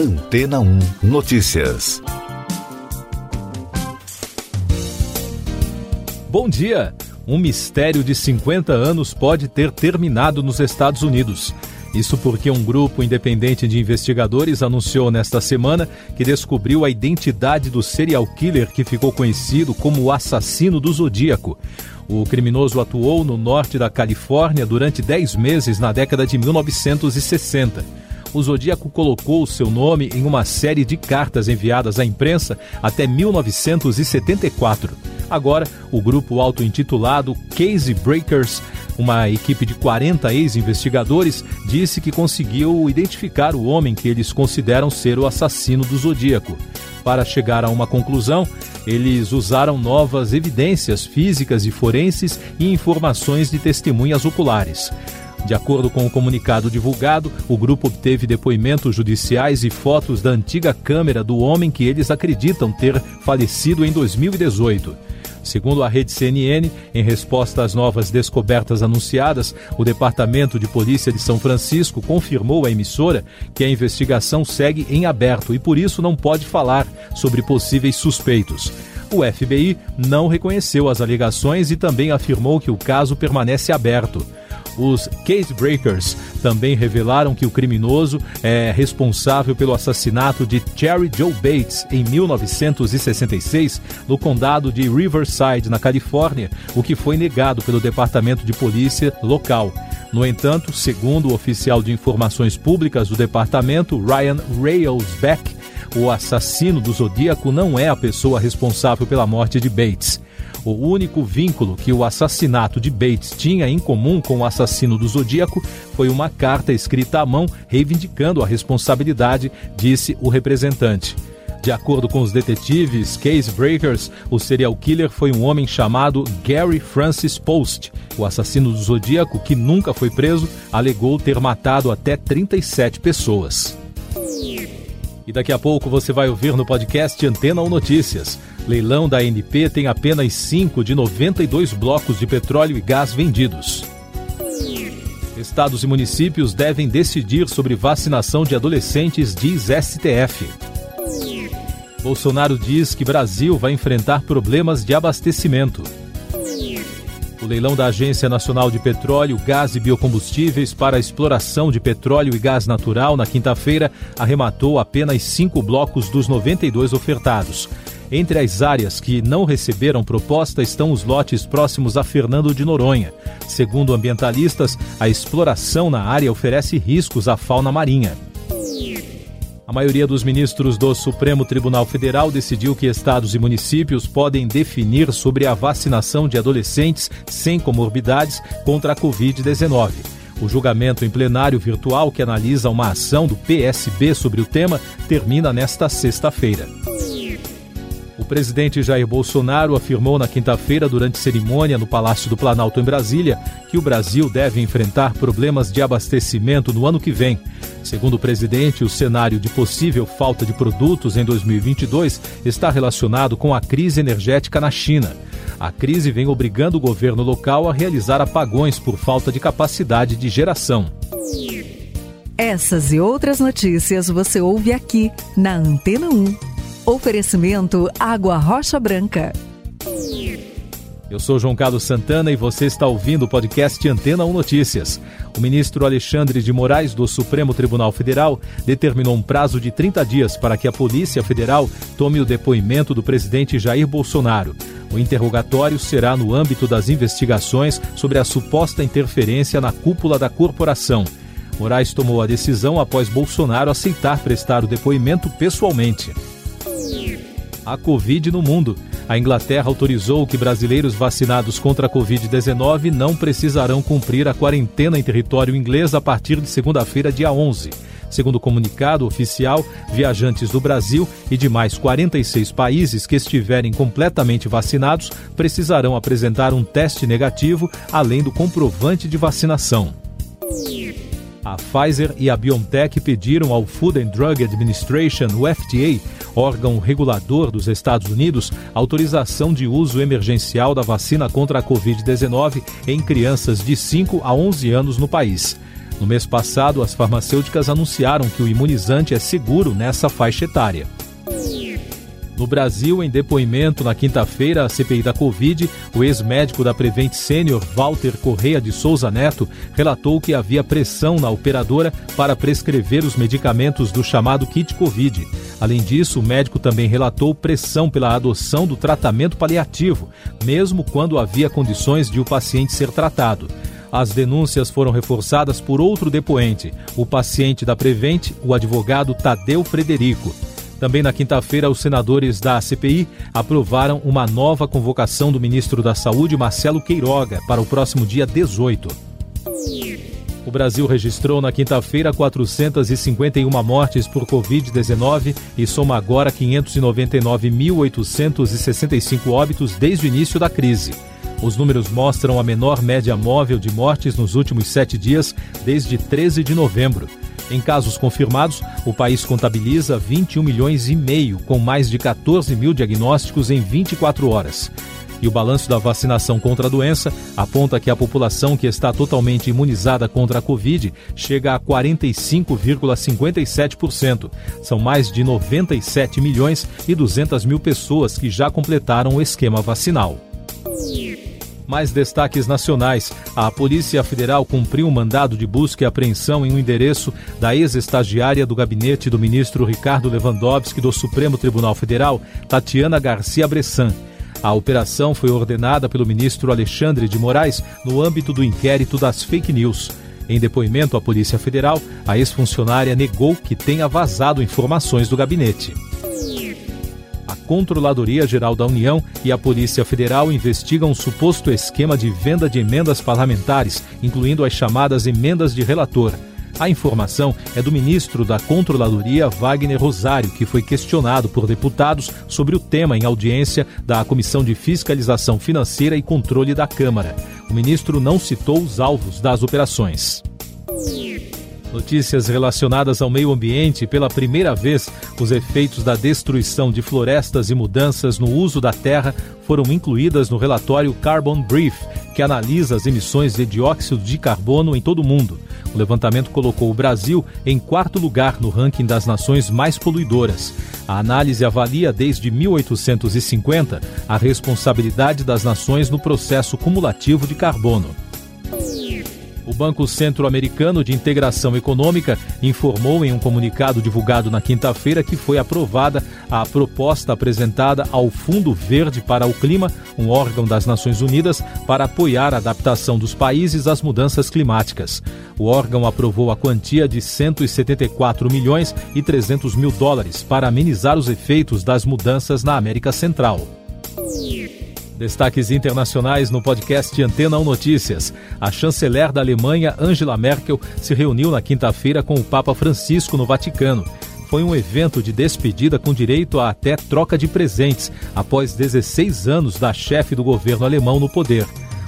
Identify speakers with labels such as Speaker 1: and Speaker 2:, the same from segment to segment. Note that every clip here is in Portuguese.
Speaker 1: Antena 1 Notícias.
Speaker 2: Bom dia! Um mistério de 50 anos pode ter terminado nos Estados Unidos. Isso porque um grupo independente de investigadores anunciou nesta semana que descobriu a identidade do serial killer que ficou conhecido como o assassino do Zodíaco. O criminoso atuou no norte da Califórnia durante 10 meses na década de 1960 o Zodíaco colocou seu nome em uma série de cartas enviadas à imprensa até 1974. Agora, o grupo auto-intitulado Case Breakers, uma equipe de 40 ex-investigadores, disse que conseguiu identificar o homem que eles consideram ser o assassino do Zodíaco. Para chegar a uma conclusão, eles usaram novas evidências físicas e forenses e informações de testemunhas oculares. De acordo com o comunicado divulgado, o grupo obteve depoimentos judiciais e fotos da antiga câmera do homem que eles acreditam ter falecido em 2018. Segundo a rede CNN, em resposta às novas descobertas anunciadas, o Departamento de Polícia de São Francisco confirmou à emissora que a investigação segue em aberto e por isso não pode falar sobre possíveis suspeitos. O FBI não reconheceu as alegações e também afirmou que o caso permanece aberto. Os Case Breakers também revelaram que o criminoso é responsável pelo assassinato de Cherry Joe Bates em 1966 no condado de Riverside, na Califórnia, o que foi negado pelo Departamento de Polícia local. No entanto, segundo o oficial de informações públicas do departamento, Ryan Railsback, o assassino do Zodíaco não é a pessoa responsável pela morte de Bates. O único vínculo que o assassinato de Bates tinha em comum com o assassino do Zodíaco foi uma carta escrita à mão reivindicando a responsabilidade, disse o representante. De acordo com os detetives Case Breakers, o serial killer foi um homem chamado Gary Francis Post. O assassino do Zodíaco, que nunca foi preso, alegou ter matado até 37 pessoas. E daqui a pouco você vai ouvir no podcast Antena ou Notícias. Leilão da ANP tem apenas 5 de 92 blocos de petróleo e gás vendidos. Estados e municípios devem decidir sobre vacinação de adolescentes, diz STF. Bolsonaro diz que Brasil vai enfrentar problemas de abastecimento. O leilão da Agência Nacional de Petróleo, Gás e Biocombustíveis para a exploração de petróleo e gás natural na quinta-feira arrematou apenas cinco blocos dos 92 ofertados. Entre as áreas que não receberam proposta estão os lotes próximos a Fernando de Noronha. Segundo ambientalistas, a exploração na área oferece riscos à fauna marinha. A maioria dos ministros do Supremo Tribunal Federal decidiu que estados e municípios podem definir sobre a vacinação de adolescentes sem comorbidades contra a Covid-19. O julgamento em plenário virtual que analisa uma ação do PSB sobre o tema termina nesta sexta-feira. Presidente Jair Bolsonaro afirmou na quinta-feira, durante cerimônia no Palácio do Planalto, em Brasília, que o Brasil deve enfrentar problemas de abastecimento no ano que vem. Segundo o presidente, o cenário de possível falta de produtos em 2022 está relacionado com a crise energética na China. A crise vem obrigando o governo local a realizar apagões por falta de capacidade de geração.
Speaker 3: Essas e outras notícias você ouve aqui na Antena 1. Oferecimento Água Rocha Branca.
Speaker 2: Eu sou João Carlos Santana e você está ouvindo o podcast Antena 1 Notícias. O ministro Alexandre de Moraes, do Supremo Tribunal Federal, determinou um prazo de 30 dias para que a Polícia Federal tome o depoimento do presidente Jair Bolsonaro. O interrogatório será no âmbito das investigações sobre a suposta interferência na cúpula da corporação. Moraes tomou a decisão após Bolsonaro aceitar prestar o depoimento pessoalmente a Covid no mundo. A Inglaterra autorizou que brasileiros vacinados contra a Covid-19 não precisarão cumprir a quarentena em território inglês a partir de segunda-feira, dia 11. Segundo o comunicado oficial, viajantes do Brasil e de mais 46 países que estiverem completamente vacinados precisarão apresentar um teste negativo, além do comprovante de vacinação. A Pfizer e a BioNTech pediram ao Food and Drug Administration, o FDA, órgão regulador dos Estados Unidos, autorização de uso emergencial da vacina contra a Covid-19 em crianças de 5 a 11 anos no país. No mês passado, as farmacêuticas anunciaram que o imunizante é seguro nessa faixa etária. No Brasil, em depoimento na quinta-feira à CPI da Covid, o ex-médico da Prevent Sênior, Walter Correia de Souza Neto, relatou que havia pressão na operadora para prescrever os medicamentos do chamado kit Covid. Além disso, o médico também relatou pressão pela adoção do tratamento paliativo, mesmo quando havia condições de o paciente ser tratado. As denúncias foram reforçadas por outro depoente, o paciente da Prevent, o advogado Tadeu Frederico. Também na quinta-feira, os senadores da CPI aprovaram uma nova convocação do ministro da Saúde, Marcelo Queiroga, para o próximo dia 18. O Brasil registrou na quinta-feira 451 mortes por Covid-19 e soma agora 599.865 óbitos desde o início da crise. Os números mostram a menor média móvel de mortes nos últimos sete dias, desde 13 de novembro. Em casos confirmados, o país contabiliza 21 milhões e meio, com mais de 14 mil diagnósticos em 24 horas. E o balanço da vacinação contra a doença aponta que a população que está totalmente imunizada contra a Covid chega a 45,57%. São mais de 97 milhões e 200 mil pessoas que já completaram o esquema vacinal. Mais destaques nacionais. A Polícia Federal cumpriu um mandado de busca e apreensão em um endereço da ex-estagiária do gabinete do ministro Ricardo Lewandowski do Supremo Tribunal Federal, Tatiana Garcia Bressan. A operação foi ordenada pelo ministro Alexandre de Moraes no âmbito do inquérito das fake news. Em depoimento à Polícia Federal, a ex-funcionária negou que tenha vazado informações do gabinete. Controladoria Geral da União e a Polícia Federal investigam um suposto esquema de venda de emendas parlamentares, incluindo as chamadas emendas de relator. A informação é do ministro da Controladoria, Wagner Rosário, que foi questionado por deputados sobre o tema em audiência da Comissão de Fiscalização Financeira e Controle da Câmara. O ministro não citou os alvos das operações. Notícias relacionadas ao meio ambiente. Pela primeira vez, os efeitos da destruição de florestas e mudanças no uso da terra foram incluídas no relatório Carbon Brief, que analisa as emissões de dióxido de carbono em todo o mundo. O levantamento colocou o Brasil em quarto lugar no ranking das nações mais poluidoras. A análise avalia desde 1850 a responsabilidade das nações no processo cumulativo de carbono. Banco Centro-Americano de Integração Econômica informou em um comunicado divulgado na quinta-feira que foi aprovada a proposta apresentada ao Fundo Verde para o Clima, um órgão das Nações Unidas, para apoiar a adaptação dos países às mudanças climáticas. O órgão aprovou a quantia de 174 milhões e 300 mil dólares para amenizar os efeitos das mudanças na América Central. Destaques internacionais no podcast Antena 1 Notícias. A chanceler da Alemanha, Angela Merkel, se reuniu na quinta-feira com o Papa Francisco no Vaticano. Foi um evento de despedida com direito a até troca de presentes, após 16 anos da chefe do governo alemão no poder.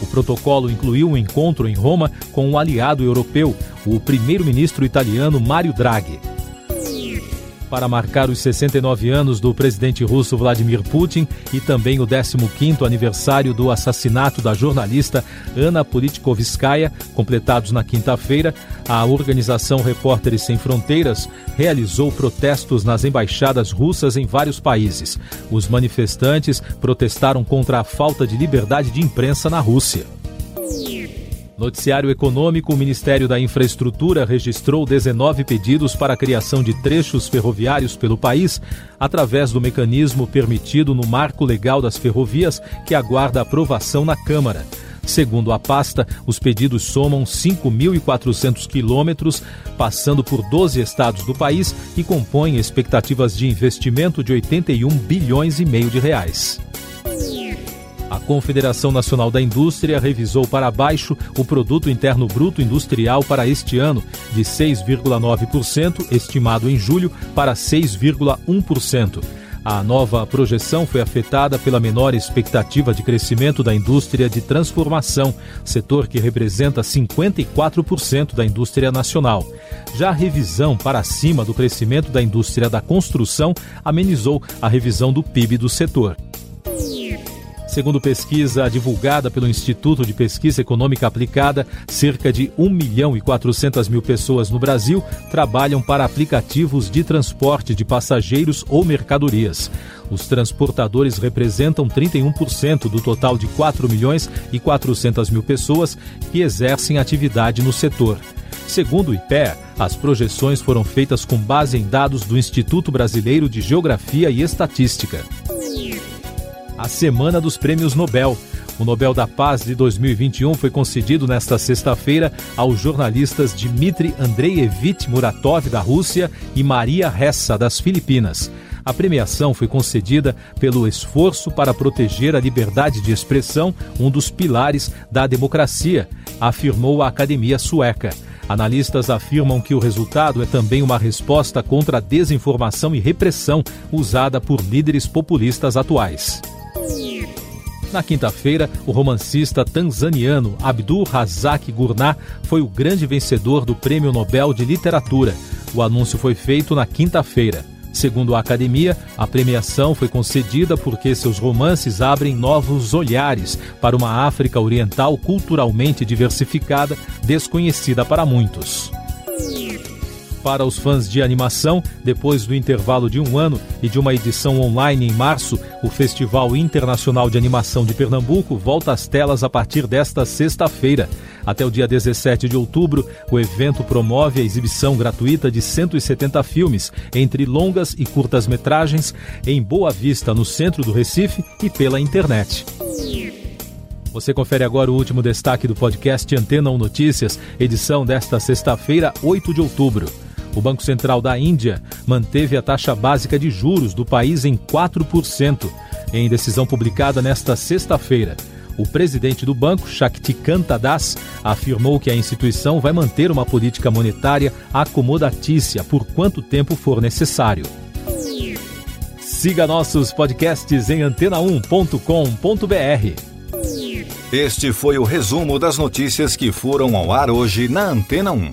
Speaker 2: O protocolo incluiu um encontro em Roma com um aliado europeu, o primeiro-ministro italiano Mário Draghi para marcar os 69 anos do presidente russo Vladimir Putin e também o 15º aniversário do assassinato da jornalista Ana Politkovskaya, completados na quinta-feira, a organização Repórteres Sem Fronteiras realizou protestos nas embaixadas russas em vários países. Os manifestantes protestaram contra a falta de liberdade de imprensa na Rússia. Noticiário Econômico: o Ministério da Infraestrutura registrou 19 pedidos para a criação de trechos ferroviários pelo país, através do mecanismo permitido no Marco Legal das Ferrovias, que aguarda aprovação na Câmara. Segundo a pasta, os pedidos somam 5.400 quilômetros, passando por 12 estados do país e compõem expectativas de investimento de 81 bilhões e meio de reais. A Confederação Nacional da Indústria revisou para baixo o produto interno bruto industrial para este ano, de 6,9%, estimado em julho, para 6,1%. A nova projeção foi afetada pela menor expectativa de crescimento da indústria de transformação, setor que representa 54% da indústria nacional. Já a revisão para cima do crescimento da indústria da construção amenizou a revisão do PIB do setor. Segundo pesquisa divulgada pelo Instituto de Pesquisa Econômica Aplicada, cerca de 1 milhão e 400 mil pessoas no Brasil trabalham para aplicativos de transporte de passageiros ou mercadorias. Os transportadores representam 31% do total de 4 milhões e 400 mil pessoas que exercem atividade no setor. Segundo o IPEA, as projeções foram feitas com base em dados do Instituto Brasileiro de Geografia e Estatística. A Semana dos Prêmios Nobel. O Nobel da Paz de 2021 foi concedido nesta sexta-feira aos jornalistas Dmitry Andreevich Muratov, da Rússia, e Maria Ressa, das Filipinas. A premiação foi concedida pelo esforço para proteger a liberdade de expressão, um dos pilares da democracia, afirmou a Academia Sueca. Analistas afirmam que o resultado é também uma resposta contra a desinformação e repressão usada por líderes populistas atuais. Na quinta-feira, o romancista tanzaniano Abdul Razak Gurnah foi o grande vencedor do Prêmio Nobel de Literatura. O anúncio foi feito na quinta-feira. Segundo a academia, a premiação foi concedida porque seus romances abrem novos olhares para uma África Oriental culturalmente diversificada, desconhecida para muitos. Para os fãs de animação, depois do intervalo de um ano e de uma edição online em março, o Festival Internacional de Animação de Pernambuco volta às telas a partir desta sexta-feira. Até o dia 17 de outubro, o evento promove a exibição gratuita de 170 filmes, entre longas e curtas metragens, em Boa Vista, no centro do Recife e pela internet. Você confere agora o último destaque do podcast Antena 1 Notícias, edição desta sexta-feira, 8 de outubro. O Banco Central da Índia manteve a taxa básica de juros do país em 4%, em decisão publicada nesta sexta-feira. O presidente do banco, Shaktikanta Das, afirmou que a instituição vai manter uma política monetária acomodatícia por quanto tempo for necessário. Siga nossos podcasts em antena1.com.br.
Speaker 1: Este foi o resumo das notícias que foram ao ar hoje na Antena 1.